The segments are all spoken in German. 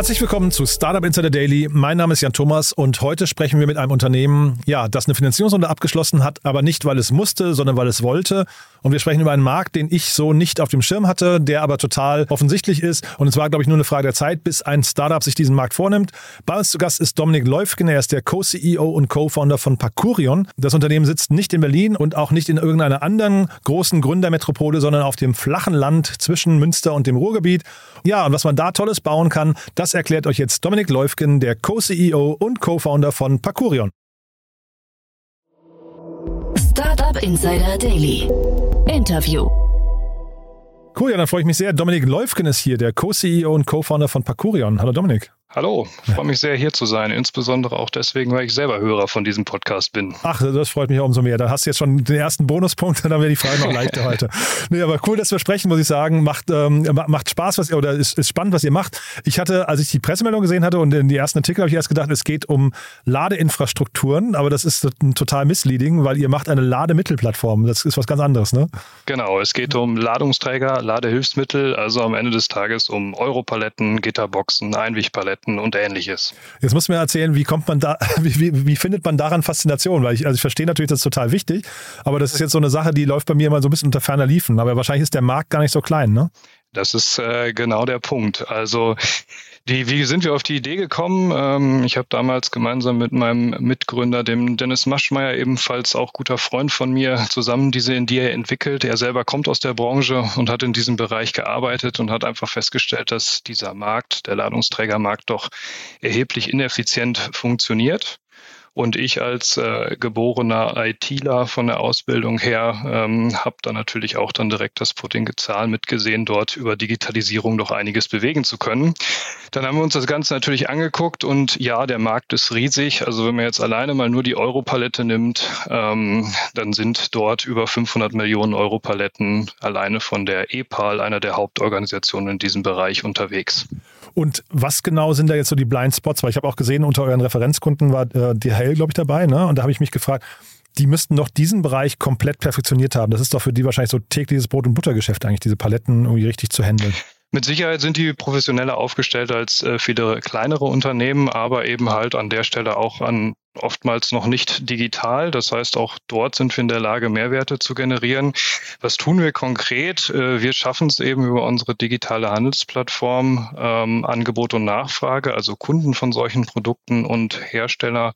Herzlich willkommen zu Startup Insider Daily. Mein Name ist Jan Thomas und heute sprechen wir mit einem Unternehmen, ja, das eine Finanzierungsrunde abgeschlossen hat, aber nicht weil es musste, sondern weil es wollte. Und wir sprechen über einen Markt, den ich so nicht auf dem Schirm hatte, der aber total offensichtlich ist. Und es war, glaube ich, nur eine Frage der Zeit, bis ein Startup sich diesen Markt vornimmt. Bei uns zu Gast ist Dominik Leufgen. Er ist der Co-CEO und Co-Founder von Parkourion. Das Unternehmen sitzt nicht in Berlin und auch nicht in irgendeiner anderen großen Gründermetropole, sondern auf dem flachen Land zwischen Münster und dem Ruhrgebiet. Ja, und was man da Tolles bauen kann, das erklärt euch jetzt Dominik Leufgen, der Co-CEO und Co-Founder von Parkourion. Startup Insider Daily. Interview. Cool, ja, dann freue ich mich sehr. Dominik Leufgen ist hier, der Co-CEO und Co-Founder von Parkourion. Hallo Dominik. Hallo, freue mich sehr hier zu sein, insbesondere auch deswegen, weil ich selber Hörer von diesem Podcast bin. Ach, das freut mich umso mehr. Da hast du jetzt schon den ersten Bonuspunkt, dann wäre die Frage noch leichter heute. Nee, aber cool, dass wir sprechen, muss ich sagen. Macht, ähm, macht Spaß, was ihr, oder ist, ist spannend, was ihr macht. Ich hatte, als ich die Pressemeldung gesehen hatte und in die ersten Artikel habe ich erst gedacht, es geht um Ladeinfrastrukturen, aber das ist total misleading, weil ihr macht eine Lademittelplattform. Das ist was ganz anderes, ne? Genau, es geht um Ladungsträger, Ladehilfsmittel, also am Ende des Tages um Europaletten, Gitterboxen, Einwegpaletten Wetten und ähnliches. Jetzt muss mir erzählen, wie kommt man da, wie, wie, wie, findet man daran Faszination? Weil ich, also ich verstehe natürlich, das ist total wichtig, aber das ist jetzt so eine Sache, die läuft bei mir immer so ein bisschen unter ferner Liefen. Aber wahrscheinlich ist der Markt gar nicht so klein, ne? Das ist äh, genau der Punkt. Also die, wie sind wir auf die Idee gekommen? Ähm, ich habe damals gemeinsam mit meinem Mitgründer, dem Dennis Maschmeyer, ebenfalls auch guter Freund von mir, zusammen diese Idee entwickelt. Er selber kommt aus der Branche und hat in diesem Bereich gearbeitet und hat einfach festgestellt, dass dieser Markt, der Ladungsträgermarkt, doch erheblich ineffizient funktioniert. Und ich als äh, geborener ITler von der Ausbildung her ähm, habe da natürlich auch dann direkt das Potenzial mitgesehen, dort über Digitalisierung doch einiges bewegen zu können. Dann haben wir uns das Ganze natürlich angeguckt und ja, der Markt ist riesig. Also wenn man jetzt alleine mal nur die Europalette nimmt, ähm, dann sind dort über 500 Millionen Europaletten alleine von der EPAL, einer der Hauptorganisationen in diesem Bereich, unterwegs. Und was genau sind da jetzt so die Blind Spots? Weil ich habe auch gesehen, unter euren Referenzkunden war äh, DHL, glaube ich, dabei. Ne? Und da habe ich mich gefragt, die müssten doch diesen Bereich komplett perfektioniert haben. Das ist doch für die wahrscheinlich so tägliches Brot- und Buttergeschäft eigentlich, diese Paletten irgendwie richtig zu handeln. Mit Sicherheit sind die professioneller aufgestellt als äh, viele kleinere Unternehmen, aber eben halt an der Stelle auch an oftmals noch nicht digital. Das heißt, auch dort sind wir in der Lage, Mehrwerte zu generieren. Was tun wir konkret? Äh, wir schaffen es eben über unsere digitale Handelsplattform, ähm, Angebot und Nachfrage, also Kunden von solchen Produkten und Hersteller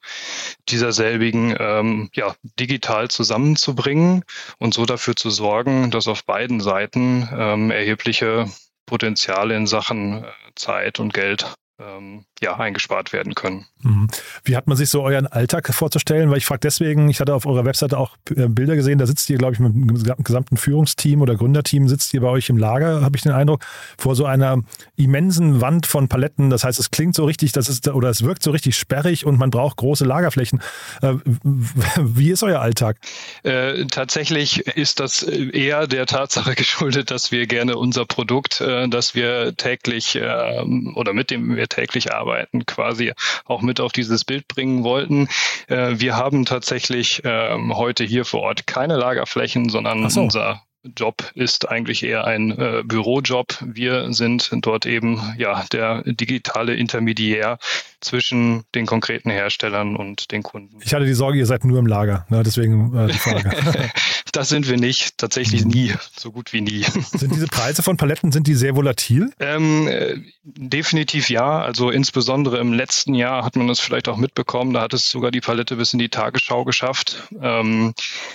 dieser selbigen ähm, ja, digital zusammenzubringen und so dafür zu sorgen, dass auf beiden Seiten ähm, erhebliche Potenziale in Sachen äh, Zeit und Geld ähm, ja, eingespart werden können. Mhm. Wie hat man sich so euren Alltag vorzustellen? Weil ich frage deswegen, ich hatte auf eurer Webseite auch äh, Bilder gesehen, da sitzt ihr, glaube ich, mit dem gesamten Führungsteam oder Gründerteam, sitzt ihr bei euch im Lager, habe ich den Eindruck, vor so einer immensen Wand von Paletten. Das heißt, es klingt so richtig, das ist, oder es wirkt so richtig sperrig und man braucht große Lagerflächen. Äh, wie ist euer Alltag? Äh, tatsächlich ist das eher der Tatsache geschuldet, dass wir gerne unser Produkt, äh, das wir täglich äh, oder mit dem wir täglich arbeiten, quasi auch mit auf dieses Bild bringen wollten. Äh, wir haben tatsächlich ähm, heute hier vor Ort keine Lagerflächen, sondern so. unser Job ist eigentlich eher ein äh, Bürojob. Wir sind dort eben ja der digitale Intermediär zwischen den konkreten Herstellern und den Kunden. Ich hatte die Sorge, ihr seid nur im Lager, ne? deswegen äh, die Frage. das sind wir nicht, tatsächlich mhm. nie, so gut wie nie. Sind diese Preise von Paletten, sind die sehr volatil? Ähm, äh, definitiv ja. Also insbesondere im letzten Jahr hat man das vielleicht auch mitbekommen. Da hat es sogar die Palette bis in die Tagesschau geschafft. Ähm,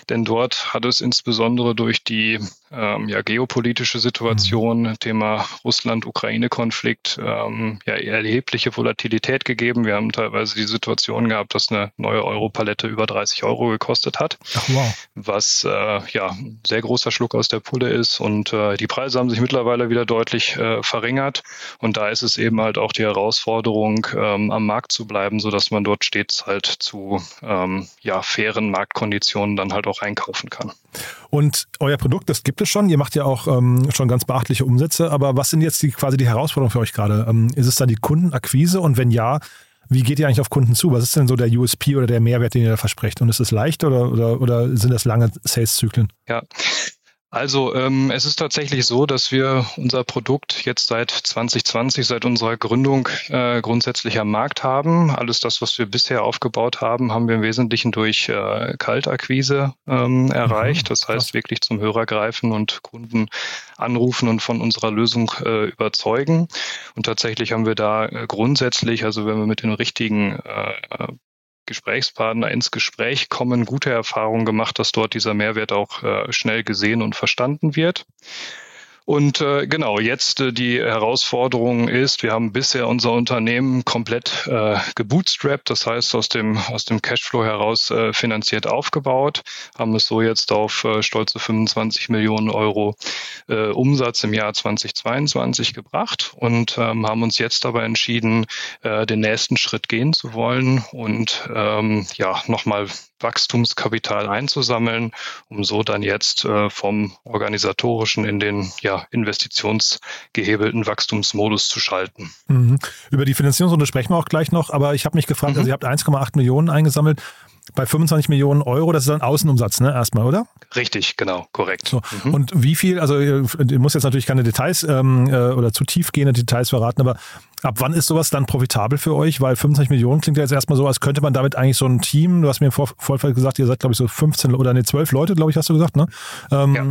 denn dort hat es insbesondere durch die ähm, ja, geopolitische Situation, mhm. Thema Russland-Ukraine-Konflikt, ähm, ja, erhebliche Volatilität gegeben. Wir haben teilweise die Situation gehabt, dass eine neue Europalette über 30 Euro gekostet hat, Ach, wow. was äh, ja sehr großer Schluck aus der Pulle ist. Und äh, die Preise haben sich mittlerweile wieder deutlich äh, verringert. Und da ist es eben halt auch die Herausforderung, ähm, am Markt zu bleiben, so dass man dort stets halt zu ähm, ja, fairen Marktkonditionen dann halt auch einkaufen kann. Und euer Produkt, das gibt es schon. Ihr macht ja auch ähm, schon ganz beachtliche Umsätze. Aber was sind jetzt die, quasi die Herausforderungen für euch gerade? Ähm, ist es dann die Kundenakquise? Und wenn ja, wie geht ihr eigentlich auf Kunden zu? Was ist denn so der USP oder der Mehrwert, den ihr da versprecht? Und ist es leicht oder, oder, oder sind das lange Sales-Zyklen? Ja, Also ähm, es ist tatsächlich so, dass wir unser Produkt jetzt seit 2020, seit unserer Gründung äh, grundsätzlich am Markt haben. Alles das, was wir bisher aufgebaut haben, haben wir im Wesentlichen durch äh, Kaltakquise ähm, mhm. erreicht. Das heißt wirklich zum Hörer greifen und Kunden anrufen und von unserer Lösung äh, überzeugen. Und tatsächlich haben wir da äh, grundsätzlich, also wenn wir mit den richtigen äh, Gesprächspartner ins Gespräch kommen, gute Erfahrungen gemacht, dass dort dieser Mehrwert auch äh, schnell gesehen und verstanden wird. Und äh, genau, jetzt äh, die Herausforderung ist, wir haben bisher unser Unternehmen komplett äh, gebootstrapped, das heißt aus dem, aus dem Cashflow heraus äh, finanziert aufgebaut, haben es so jetzt auf äh, stolze 25 Millionen Euro äh, Umsatz im Jahr 2022 gebracht und ähm, haben uns jetzt aber entschieden, äh, den nächsten Schritt gehen zu wollen und ähm, ja, nochmal Wachstumskapital einzusammeln, um so dann jetzt äh, vom organisatorischen in den ja, investitionsgehebelten Wachstumsmodus zu schalten. Mhm. Über die Finanzierungsrunde sprechen wir auch gleich noch, aber ich habe mich gefragt, mhm. also ihr habt 1,8 Millionen eingesammelt bei 25 Millionen Euro, das ist dann Außenumsatz, ne, erstmal, oder? Richtig, genau, korrekt. So. Mhm. Und wie viel, also ihr muss jetzt natürlich keine Details ähm, äh, oder zu tiefgehende Details verraten, aber ab wann ist sowas dann profitabel für euch? Weil 25 Millionen klingt ja jetzt erstmal so, als könnte man damit eigentlich so ein Team, du hast mir im Vor Vorfeld gesagt, ihr seid, glaube ich, so 15 oder ne, 12 Leute, glaube ich, hast du gesagt, ne? Ähm, ja.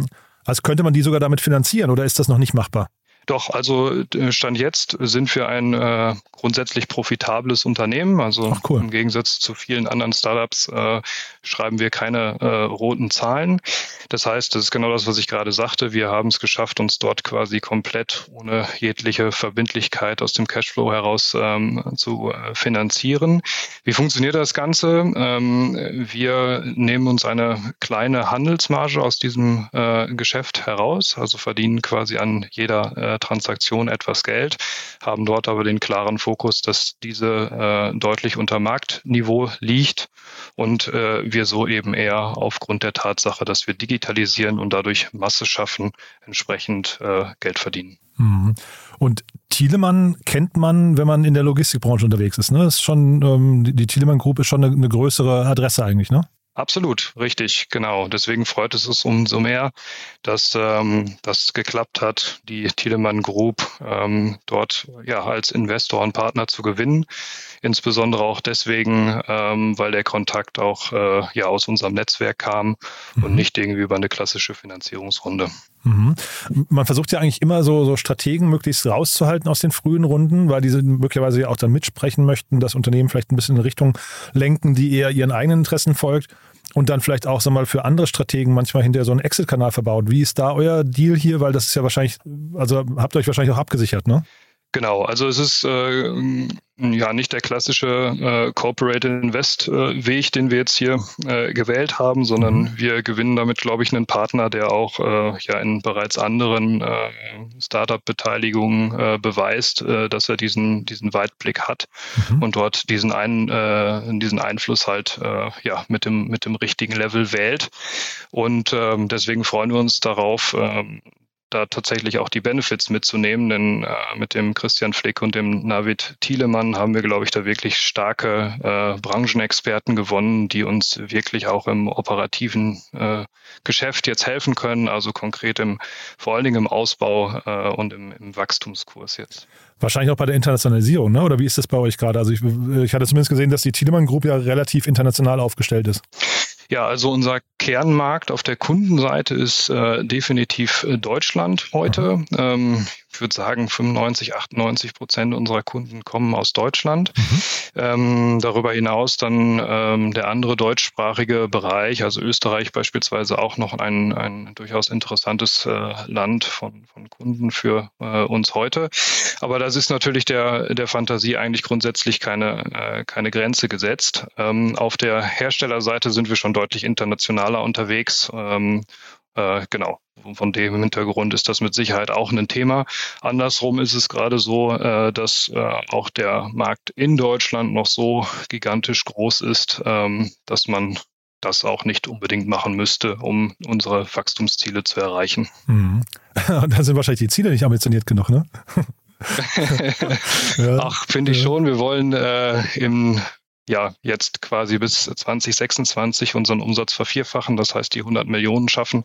Als könnte man die sogar damit finanzieren oder ist das noch nicht machbar? Doch, also äh, Stand jetzt sind wir ein äh, grundsätzlich profitables Unternehmen. Also cool. im Gegensatz zu vielen anderen Startups äh, schreiben wir keine äh, roten Zahlen. Das heißt, das ist genau das, was ich gerade sagte. Wir haben es geschafft, uns dort quasi komplett ohne jegliche Verbindlichkeit aus dem Cashflow heraus ähm, zu äh, finanzieren. Wie funktioniert das Ganze? Ähm, wir nehmen uns eine kleine Handelsmarge aus diesem äh, Geschäft heraus, also verdienen quasi an jeder äh, Transaktion etwas Geld, haben dort aber den klaren Fokus, dass diese äh, deutlich unter Marktniveau liegt und äh, wir so eben eher aufgrund der Tatsache, dass wir digitalisieren und dadurch Masse schaffen, entsprechend äh, Geld verdienen. Mhm. Und Thielemann kennt man, wenn man in der Logistikbranche unterwegs ist. Ne? Das ist schon, ähm, die Thielemann Group ist schon eine, eine größere Adresse eigentlich, ne? Absolut, richtig, genau. Deswegen freut es uns umso mehr, dass ähm, das geklappt hat, die Thielemann Group ähm, dort ja als Investor und Partner zu gewinnen. Insbesondere auch deswegen, ähm, weil der Kontakt auch äh, ja aus unserem Netzwerk kam mhm. und nicht irgendwie über eine klassische Finanzierungsrunde. Mhm. Man versucht ja eigentlich immer so, so Strategen möglichst rauszuhalten aus den frühen Runden, weil diese möglicherweise auch dann mitsprechen möchten, das Unternehmen vielleicht ein bisschen in Richtung lenken, die eher ihren eigenen Interessen folgt und dann vielleicht auch sag mal, für andere Strategen manchmal hinterher so einen Exit-Kanal verbaut. Wie ist da euer Deal hier? Weil das ist ja wahrscheinlich, also habt ihr euch wahrscheinlich auch abgesichert, ne? Genau, also es ist äh, ja nicht der klassische äh, Corporate Invest äh, Weg, den wir jetzt hier äh, gewählt haben, sondern mhm. wir gewinnen damit, glaube ich, einen Partner, der auch äh, ja in bereits anderen äh, Startup-Beteiligungen äh, beweist, äh, dass er diesen diesen Weitblick hat mhm. und dort diesen einen äh, diesen Einfluss halt äh, ja mit dem mit dem richtigen Level wählt und ähm, deswegen freuen wir uns darauf, ähm, da tatsächlich auch die Benefits mitzunehmen, denn äh, mit dem Christian Flick und dem Navid Thielemann haben wir, glaube ich, da wirklich starke äh, Branchenexperten gewonnen, die uns wirklich auch im operativen äh, Geschäft jetzt helfen können, also konkret im, vor allen Dingen im Ausbau äh, und im, im Wachstumskurs jetzt. Wahrscheinlich auch bei der Internationalisierung, ne? oder wie ist das bei euch gerade? Also ich, ich hatte zumindest gesehen, dass die Thielemann Group ja relativ international aufgestellt ist. Ja, also unser Kernmarkt auf der Kundenseite ist äh, definitiv äh, Deutschland heute. Ähm, ich würde sagen, 95, 98 Prozent unserer Kunden kommen aus Deutschland. Mhm. Ähm, darüber hinaus dann ähm, der andere deutschsprachige Bereich, also Österreich beispielsweise auch noch ein, ein durchaus interessantes äh, Land von, von Kunden für äh, uns heute. Aber das ist natürlich der, der Fantasie eigentlich grundsätzlich keine, äh, keine Grenze gesetzt. Ähm, auf der Herstellerseite sind wir schon deutlich internationaler unterwegs. Ähm, äh, genau. Von dem Hintergrund ist das mit Sicherheit auch ein Thema. Andersrum ist es gerade so, äh, dass äh, auch der Markt in Deutschland noch so gigantisch groß ist, ähm, dass man das auch nicht unbedingt machen müsste, um unsere Wachstumsziele zu erreichen. Mhm. Dann sind wahrscheinlich die Ziele nicht ambitioniert genug, ne? Ach, finde ich schon. Wir wollen äh, im ja jetzt quasi bis 2026 unseren Umsatz vervierfachen, das heißt die 100 Millionen schaffen.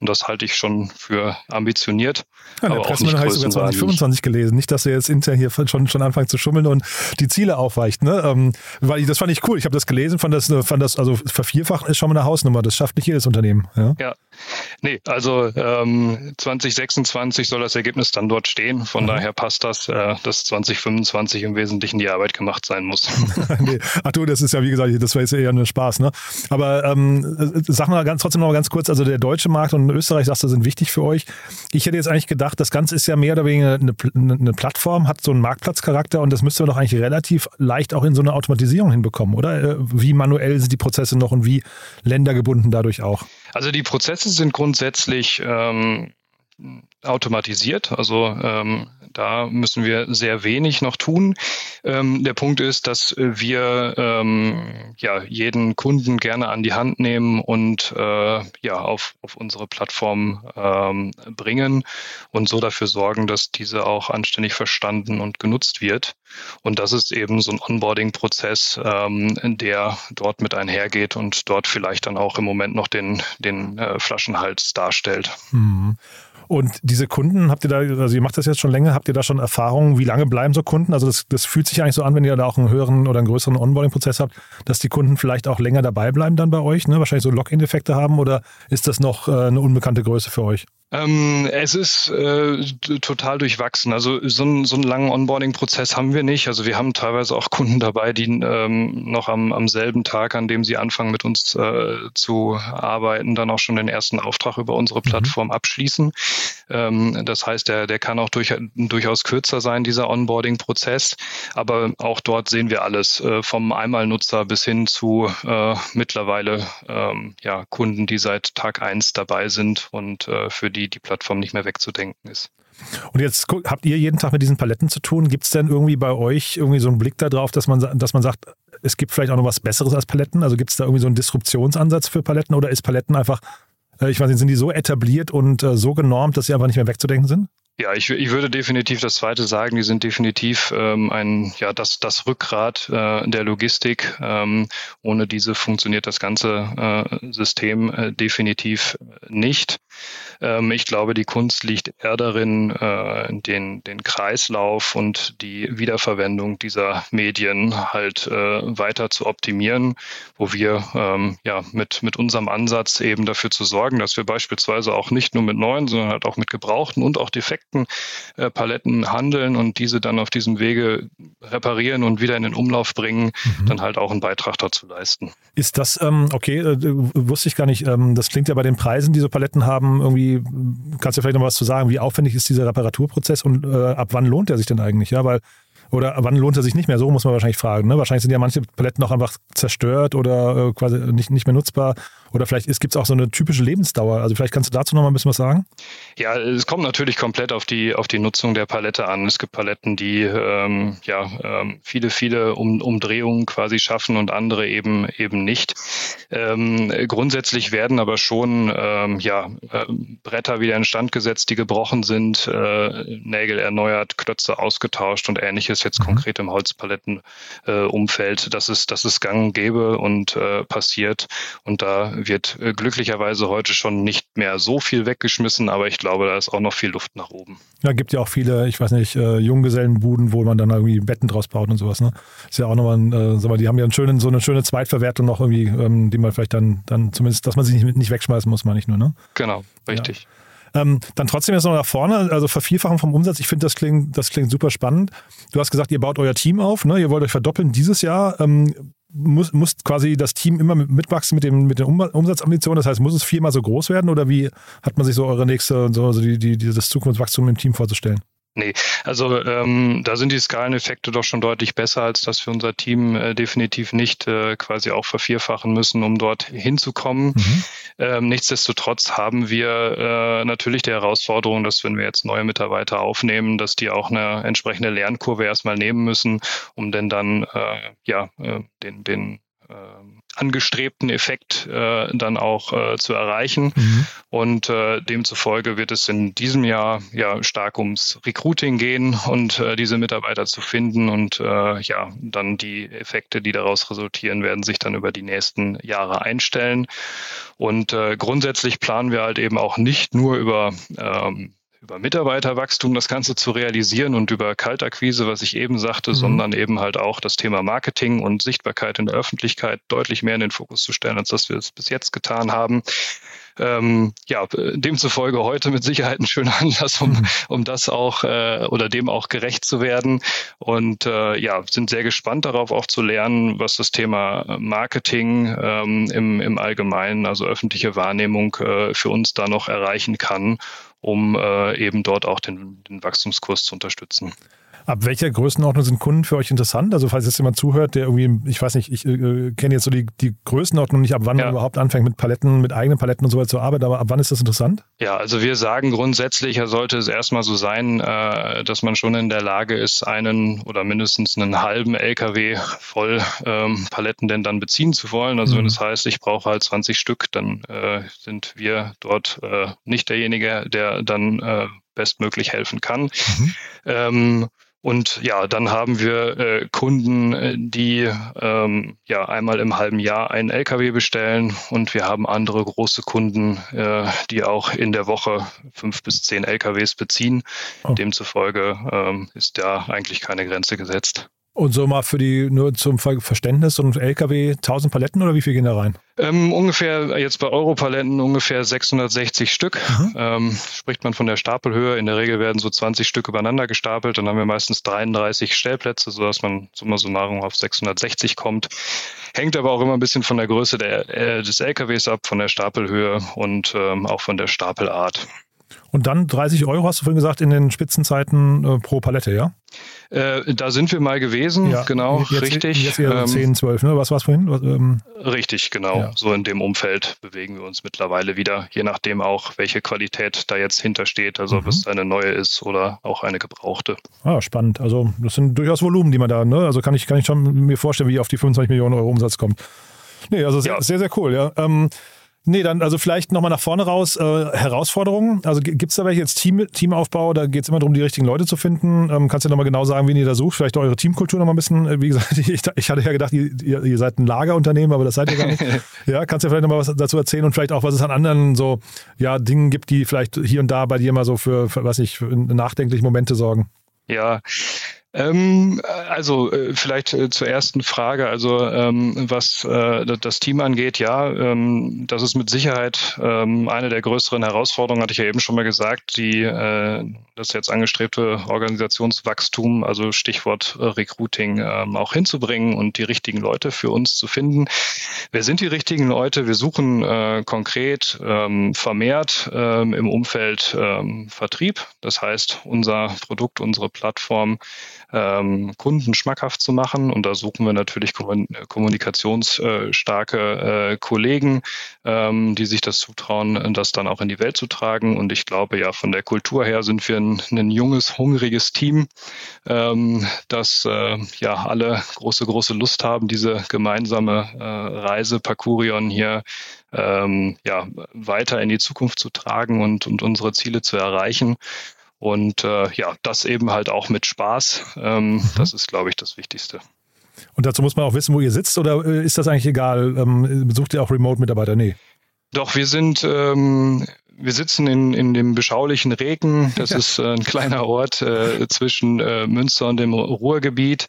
Und das halte ich schon für ambitioniert. Ja, aber der Pressemeldung habe ich sogar 2025 gelesen. Nicht, dass ihr jetzt intern hier schon, schon anfangt zu schummeln und die Ziele aufweicht. Ne? Ähm, weil ich, das fand ich cool. Ich habe das gelesen, fand das, fand das, also vervierfachen ist schon mal eine Hausnummer. Das schafft nicht jedes Unternehmen. Ja, ja. Nee, also ähm, 2026 soll das Ergebnis dann dort stehen. Von mhm. daher passt das, äh, dass 2025 im Wesentlichen die Arbeit gemacht sein muss. nee. Ach du, das ist ja wie gesagt, das war jetzt eher nur Spaß. Ne? Aber ähm, sag mal ganz, trotzdem noch mal ganz kurz, also der deutsche Markt und Österreich, sagst du, sind wichtig für euch. Ich hätte jetzt eigentlich gedacht, das Ganze ist ja mehr oder weniger eine, eine Plattform, hat so einen Marktplatzcharakter und das müsste man doch eigentlich relativ leicht auch in so eine Automatisierung hinbekommen, oder? Äh, wie manuell sind die Prozesse noch und wie ländergebunden dadurch auch? Also die Prozesse sind grundsätzlich ähm, automatisiert. Also ähm, da müssen wir sehr wenig noch tun. Ähm, der Punkt ist, dass wir ähm, ja jeden Kunden gerne an die Hand nehmen und äh, ja auf, auf unsere Plattform ähm, bringen und so dafür sorgen, dass diese auch anständig verstanden und genutzt wird. Und das ist eben so ein Onboarding-Prozess, ähm, der dort mit einhergeht und dort vielleicht dann auch im Moment noch den, den äh, Flaschenhals darstellt. Mhm. Und diese Kunden, habt ihr da, also ihr macht das jetzt schon länger, habt ihr da schon Erfahrungen, wie lange bleiben so Kunden? Also das, das fühlt sich eigentlich so an, wenn ihr da auch einen höheren oder einen größeren Onboarding-Prozess habt, dass die Kunden vielleicht auch länger dabei bleiben dann bei euch, ne? wahrscheinlich so Login-Effekte haben oder ist das noch äh, eine unbekannte Größe für euch? Ähm, es ist äh, total durchwachsen. Also so, ein, so einen langen Onboarding-Prozess haben wir nicht. Also wir haben teilweise auch Kunden dabei, die ähm, noch am, am selben Tag, an dem sie anfangen mit uns äh, zu arbeiten, dann auch schon den ersten Auftrag über unsere mhm. Plattform mhm. abschließen. Ähm, das heißt, der, der kann auch durch, durchaus kürzer sein, dieser Onboarding-Prozess. Aber auch dort sehen wir alles, äh, vom Einmalnutzer bis hin zu äh, mittlerweile ähm, ja, Kunden, die seit Tag eins dabei sind und äh, für die die Plattform nicht mehr wegzudenken ist. Und jetzt habt ihr jeden Tag mit diesen Paletten zu tun. Gibt es denn irgendwie bei euch irgendwie so einen Blick darauf, dass man, dass man sagt, es gibt vielleicht auch noch was Besseres als Paletten? Also gibt es da irgendwie so einen Disruptionsansatz für Paletten oder ist Paletten einfach, äh, ich weiß nicht, sind die so etabliert und äh, so genormt, dass sie einfach nicht mehr wegzudenken sind? Ja, ich, ich würde definitiv das Zweite sagen. Die sind definitiv ähm, ein, ja, das, das Rückgrat äh, der Logistik. Ähm, ohne diese funktioniert das ganze äh, System äh, definitiv nicht. Ähm, ich glaube, die Kunst liegt eher darin, äh, den, den Kreislauf und die Wiederverwendung dieser Medien halt äh, weiter zu optimieren, wo wir ähm, ja mit, mit unserem Ansatz eben dafür zu sorgen, dass wir beispielsweise auch nicht nur mit neuen, sondern halt auch mit gebrauchten und auch defekten äh, Paletten handeln und diese dann auf diesem Wege reparieren und wieder in den Umlauf bringen, mhm. dann halt auch einen Beitrag dazu leisten. Ist das, ähm, okay, äh, wusste ich gar nicht, ähm, das klingt ja bei den Preisen, die so Paletten haben, irgendwie, kannst du vielleicht noch was zu sagen, wie aufwendig ist dieser Reparaturprozess und äh, ab wann lohnt er sich denn eigentlich? Ja, weil oder wann lohnt er sich nicht mehr? So muss man wahrscheinlich fragen. Ne? Wahrscheinlich sind ja manche Paletten auch einfach zerstört oder äh, quasi nicht, nicht mehr nutzbar. Oder vielleicht gibt es auch so eine typische Lebensdauer. Also vielleicht kannst du dazu noch mal ein bisschen was sagen? Ja, es kommt natürlich komplett auf die, auf die Nutzung der Palette an. Es gibt Paletten, die ähm, ja, ähm, viele, viele um, Umdrehungen quasi schaffen und andere eben, eben nicht. Ähm, grundsätzlich werden aber schon ähm, ja, äh, Bretter wieder instand gesetzt, die gebrochen sind, äh, Nägel erneuert, Klötze ausgetauscht und ähnliches jetzt mhm. konkret im Holzpalettenumfeld. Äh, das, ist, das ist gang und gäbe und äh, passiert. Und da wird äh, glücklicherweise heute schon nicht mehr so viel weggeschmissen, aber ich glaube, da ist auch noch viel Luft nach oben. Ja, gibt ja auch viele, ich weiß nicht, äh, Junggesellenbuden, wo man dann irgendwie Betten draus baut und sowas. Ne? Ist ja auch nochmal, ein, äh, sag mal, die haben ja einen schönen, so eine schöne Zweitverwertung noch irgendwie, ähm, die man vielleicht dann, dann zumindest, dass man sich nicht, nicht wegschmeißen muss, meine ich nur. Ne? Genau, richtig. Ja. Ähm, dann trotzdem jetzt noch nach vorne, also Vervierfachen vom Umsatz. Ich finde, das klingt, das klingt super spannend. Du hast gesagt, ihr baut euer Team auf, ne? ihr wollt euch verdoppeln dieses Jahr. Ähm, muss, muss quasi das Team immer mitwachsen mit, dem, mit den Umsatzambitionen? Das heißt, muss es viermal so groß werden oder wie hat man sich so eure nächste, so, so die, die, das Zukunftswachstum im Team vorzustellen? Nee, also ähm, da sind die Skaleneffekte doch schon deutlich besser, als dass wir unser Team äh, definitiv nicht äh, quasi auch vervierfachen müssen, um dort hinzukommen. Mhm. Ähm, nichtsdestotrotz haben wir äh, natürlich die Herausforderung, dass wenn wir jetzt neue Mitarbeiter aufnehmen, dass die auch eine entsprechende Lernkurve erstmal nehmen müssen, um denn dann äh, ja äh, den, den angestrebten Effekt äh, dann auch äh, zu erreichen. Mhm. Und äh, demzufolge wird es in diesem Jahr ja stark ums Recruiting gehen und äh, diese Mitarbeiter zu finden und äh, ja, dann die Effekte, die daraus resultieren, werden sich dann über die nächsten Jahre einstellen. Und äh, grundsätzlich planen wir halt eben auch nicht nur über ähm, über Mitarbeiterwachstum das Ganze zu realisieren und über Kaltakquise, was ich eben sagte, mhm. sondern eben halt auch das Thema Marketing und Sichtbarkeit in der Öffentlichkeit deutlich mehr in den Fokus zu stellen, als dass wir es bis jetzt getan haben. Ähm, ja, demzufolge heute mit Sicherheit ein schöner Anlass, um, mhm. um das auch äh, oder dem auch gerecht zu werden. Und äh, ja, sind sehr gespannt darauf auch zu lernen, was das Thema Marketing ähm, im, im Allgemeinen, also öffentliche Wahrnehmung äh, für uns da noch erreichen kann um äh, eben dort auch den, den Wachstumskurs zu unterstützen. Ab welcher Größenordnung sind Kunden für euch interessant? Also falls jetzt jemand zuhört, der irgendwie, ich weiß nicht, ich äh, kenne jetzt so die, die Größenordnung nicht, ab wann ja. man überhaupt anfängt mit Paletten, mit eigenen Paletten und so weiter zu arbeiten, aber ab wann ist das interessant? Ja, also wir sagen grundsätzlich, sollte es erstmal so sein, äh, dass man schon in der Lage ist, einen oder mindestens einen halben LKW voll ähm, Paletten denn dann beziehen zu wollen. Also mhm. wenn es das heißt, ich brauche halt 20 Stück, dann äh, sind wir dort äh, nicht derjenige, der dann äh, bestmöglich helfen kann. Mhm. Ähm, und ja, dann haben wir äh, Kunden, äh, die ähm, ja einmal im halben Jahr einen LKW bestellen und wir haben andere große Kunden, äh, die auch in der Woche fünf bis zehn LKWs beziehen. Oh. Demzufolge ähm, ist da eigentlich keine Grenze gesetzt. Und so mal für die, nur zum Verständnis, so ein LKW 1000 Paletten oder wie viel gehen da rein? Ähm, ungefähr, jetzt bei Europaletten ungefähr 660 Stück. Ähm, spricht man von der Stapelhöhe. In der Regel werden so 20 Stück übereinander gestapelt. Dann haben wir meistens 33 Stellplätze, sodass man summa summarum auf 660 kommt. Hängt aber auch immer ein bisschen von der Größe der, äh, des LKWs ab, von der Stapelhöhe und ähm, auch von der Stapelart. Und dann 30 Euro, hast du vorhin gesagt, in den Spitzenzeiten äh, pro Palette, ja? Äh, da sind wir mal gewesen, ja, genau, jetzt, richtig. Jetzt eher ähm, 10, 12, ne? Was war es vorhin? Ähm, richtig, genau. Ja. So in dem Umfeld bewegen wir uns mittlerweile wieder, je nachdem auch, welche Qualität da jetzt hintersteht, also mhm. ob es eine neue ist oder auch eine gebrauchte. Ah, spannend. Also das sind durchaus Volumen, die man da, ne? Also kann ich, kann ich schon mir vorstellen, wie auf die 25 Millionen Euro Umsatz kommt. Nee, also sehr, ja. sehr, sehr cool, ja. Ähm, Nee, dann also vielleicht nochmal nach vorne raus. Äh, Herausforderungen. Also gibt es da welche jetzt Team, Teamaufbau? Da geht es immer darum, die richtigen Leute zu finden. Ähm, kannst du nochmal genau sagen, wen ihr da sucht? Vielleicht eure Teamkultur nochmal ein bisschen. Äh, wie gesagt, ich, ich, hatte ja gedacht, ihr, ihr, seid ein Lagerunternehmen, aber das seid ihr gar nicht. ja, kannst du vielleicht nochmal was dazu erzählen und vielleicht auch, was es an anderen so ja, Dingen gibt, die vielleicht hier und da bei dir mal so für, für was ich, für nachdenkliche Momente sorgen? Ja, ähm, also äh, vielleicht äh, zur ersten Frage, also ähm, was äh, das Team angeht, ja, ähm, das ist mit Sicherheit ähm, eine der größeren Herausforderungen, hatte ich ja eben schon mal gesagt, die äh, das jetzt angestrebte Organisationswachstum, also Stichwort äh, Recruiting, ähm, auch hinzubringen und die richtigen Leute für uns zu finden. Wer sind die richtigen Leute? Wir suchen äh, konkret ähm, vermehrt im Umfeld Vertrieb. Das heißt, unser Produkt, unsere Plattform ähm, Kunden schmackhaft zu machen. Und da suchen wir natürlich kommunikationsstarke äh, Kollegen, ähm, die sich das zutrauen, das dann auch in die Welt zu tragen. Und ich glaube, ja, von der Kultur her sind wir ein, ein junges, hungriges Team, ähm, das äh, ja alle große, große Lust haben, diese gemeinsame äh, Reise Parkourion hier ähm, ja, weiter in die Zukunft zu tragen und, und unsere Ziele zu erreichen. Und äh, ja, das eben halt auch mit Spaß. Ähm, mhm. Das ist, glaube ich, das Wichtigste. Und dazu muss man auch wissen, wo ihr sitzt oder äh, ist das eigentlich egal? Ähm, besucht ihr auch Remote-Mitarbeiter? Nee. Doch, wir sind ähm, wir sitzen in, in dem beschaulichen Reken. Das ja. ist äh, ein kleiner Ort äh, zwischen äh, Münster und dem Ruhrgebiet.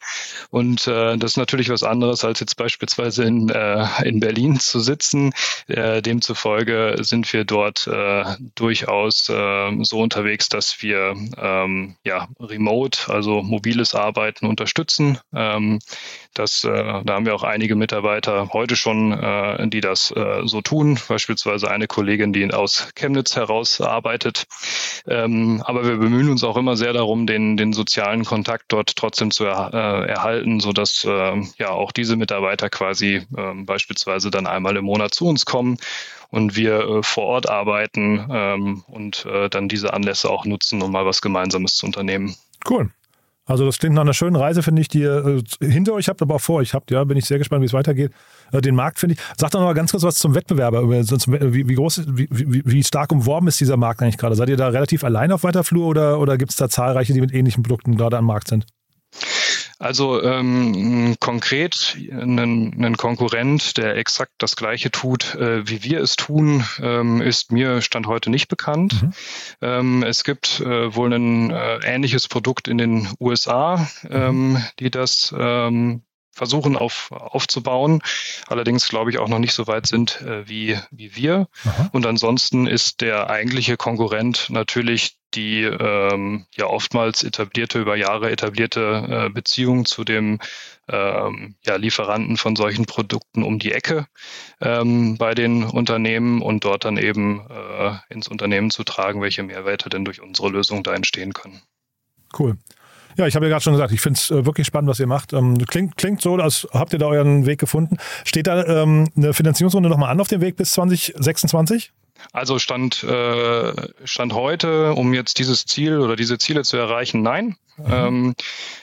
Und äh, das ist natürlich was anderes, als jetzt beispielsweise in, äh, in Berlin zu sitzen. Äh, demzufolge sind wir dort äh, durchaus äh, so unterwegs, dass wir ähm, ja, remote, also mobiles Arbeiten unterstützen. Ähm, das, äh, da haben wir auch einige Mitarbeiter heute schon, äh, die das äh, so tun. Beispielsweise eine Kollegin, die aus Chemnitz heraus arbeitet. Ähm, aber wir bemühen uns auch immer sehr darum, den, den sozialen Kontakt dort trotzdem zu er, äh, erhalten, sodass äh, ja auch diese Mitarbeiter quasi äh, beispielsweise dann einmal im Monat zu uns kommen und wir äh, vor Ort arbeiten ähm, und äh, dann diese Anlässe auch nutzen, um mal was Gemeinsames zu unternehmen. Cool. Also das klingt nach einer schönen Reise, finde ich, die ihr äh, hinter euch habt, aber auch vor euch habt. Ja, bin ich sehr gespannt, wie es weitergeht. Äh, den Markt finde ich. Sag doch noch mal ganz kurz was zum Wettbewerber. Wie, wie groß, wie, wie, stark umworben ist dieser Markt eigentlich gerade? Seid ihr da relativ allein auf weiter Flur oder, oder gibt es da zahlreiche, die mit ähnlichen Produkten gerade am Markt sind? Also ähm, konkret ein, Konkurrent, der exakt das gleiche tut, äh, wie wir es tun, ähm, ist mir Stand heute nicht bekannt. Mhm. Ähm, es gibt äh, wohl ein äh, ähnliches Produkt in den USA, ähm, mhm. die das ähm, versuchen auf, aufzubauen. Allerdings glaube ich auch noch nicht so weit sind äh, wie, wie wir. Aha. Und ansonsten ist der eigentliche Konkurrent natürlich die ähm, ja oftmals etablierte, über Jahre etablierte äh, Beziehung zu dem ähm, ja, Lieferanten von solchen Produkten um die Ecke ähm, bei den Unternehmen und dort dann eben äh, ins Unternehmen zu tragen, welche Mehrwerte denn durch unsere Lösung da entstehen können. Cool. Ja, ich habe ja gerade schon gesagt, ich finde es äh, wirklich spannend, was ihr macht. Ähm, klingt, klingt so, als habt ihr da euren Weg gefunden. Steht da ähm, eine Finanzierungsrunde nochmal an auf dem Weg bis 2026? Also Stand, äh, Stand heute, um jetzt dieses Ziel oder diese Ziele zu erreichen, nein. Mhm. Ähm,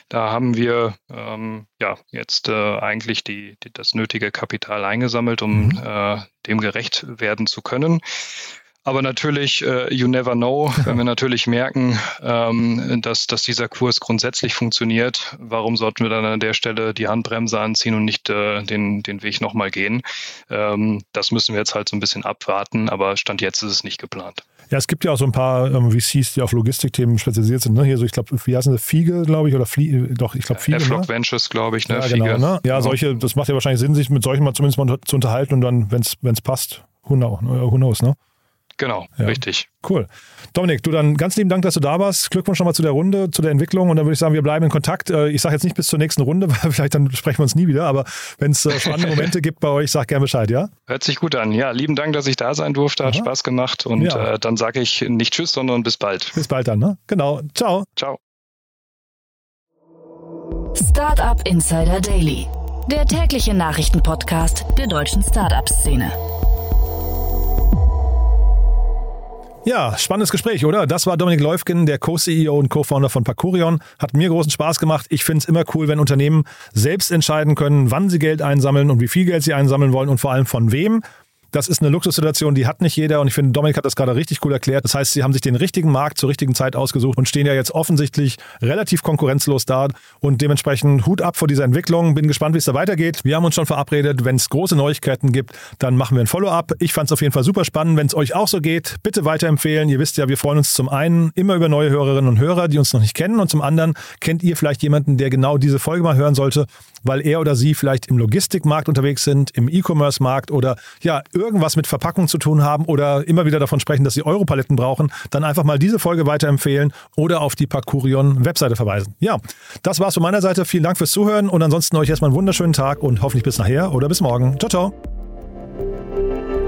da haben wir ähm, ja jetzt äh, eigentlich die, die, das nötige Kapital eingesammelt, um mhm. äh, dem gerecht werden zu können. Aber natürlich, äh, you never know, wenn wir natürlich merken, ähm, dass, dass dieser Kurs grundsätzlich funktioniert, warum sollten wir dann an der Stelle die Handbremse anziehen und nicht äh, den, den Weg nochmal gehen? Ähm, das müssen wir jetzt halt so ein bisschen abwarten, aber Stand jetzt ist es nicht geplant. Ja, es gibt ja auch so ein paar ähm, VCs, die auf Logistikthemen spezialisiert sind. Ne? Hier so, ich glaube, wie heißen sie? Fiege, glaube ich, oder Flie doch, ich glaube Fiege. F-Log ne? Ventures, glaube ich, ne? Ja, genau, ne? ja, solche, das macht ja wahrscheinlich Sinn, sich mit solchen mal zumindest mal zu unterhalten und dann, wenn es passt, who knows, who knows, ne? Genau, ja. richtig. Cool. Dominik, du dann ganz lieben Dank, dass du da warst. Glückwunsch nochmal zu der Runde, zu der Entwicklung. Und dann würde ich sagen, wir bleiben in Kontakt. Äh, ich sage jetzt nicht bis zur nächsten Runde, weil vielleicht dann sprechen wir uns nie wieder. Aber wenn es äh, spannende Momente gibt bei euch, sag gerne Bescheid, ja? Hört sich gut an. Ja, lieben Dank, dass ich da sein durfte. Hat Aha. Spaß gemacht. Und ja. äh, dann sage ich nicht Tschüss, sondern bis bald. Bis bald dann, ne? Genau. Ciao. Ciao. Startup Insider Daily, der tägliche Nachrichtenpodcast der deutschen Startup-Szene. Ja, spannendes Gespräch, oder? Das war Dominik Leufgen, der Co-CEO und Co-Founder von Parkurion. Hat mir großen Spaß gemacht. Ich finde es immer cool, wenn Unternehmen selbst entscheiden können, wann sie Geld einsammeln und wie viel Geld sie einsammeln wollen und vor allem von wem. Das ist eine Luxussituation, die hat nicht jeder und ich finde, Dominik hat das gerade richtig cool erklärt. Das heißt, sie haben sich den richtigen Markt zur richtigen Zeit ausgesucht und stehen ja jetzt offensichtlich relativ konkurrenzlos da und dementsprechend Hut ab vor dieser Entwicklung. Bin gespannt, wie es da weitergeht. Wir haben uns schon verabredet, wenn es große Neuigkeiten gibt, dann machen wir ein Follow-up. Ich fand es auf jeden Fall super spannend. Wenn es euch auch so geht, bitte weiterempfehlen. Ihr wisst ja, wir freuen uns zum einen immer über neue Hörerinnen und Hörer, die uns noch nicht kennen und zum anderen kennt ihr vielleicht jemanden, der genau diese Folge mal hören sollte, weil er oder sie vielleicht im Logistikmarkt unterwegs sind, im E-Commerce-Markt oder ja, irgendwas mit Verpackung zu tun haben oder immer wieder davon sprechen, dass sie Europaletten brauchen, dann einfach mal diese Folge weiterempfehlen oder auf die Parkurion-Webseite verweisen. Ja, das war's von meiner Seite. Vielen Dank fürs Zuhören und ansonsten euch erstmal einen wunderschönen Tag und hoffentlich bis nachher oder bis morgen. Ciao, ciao.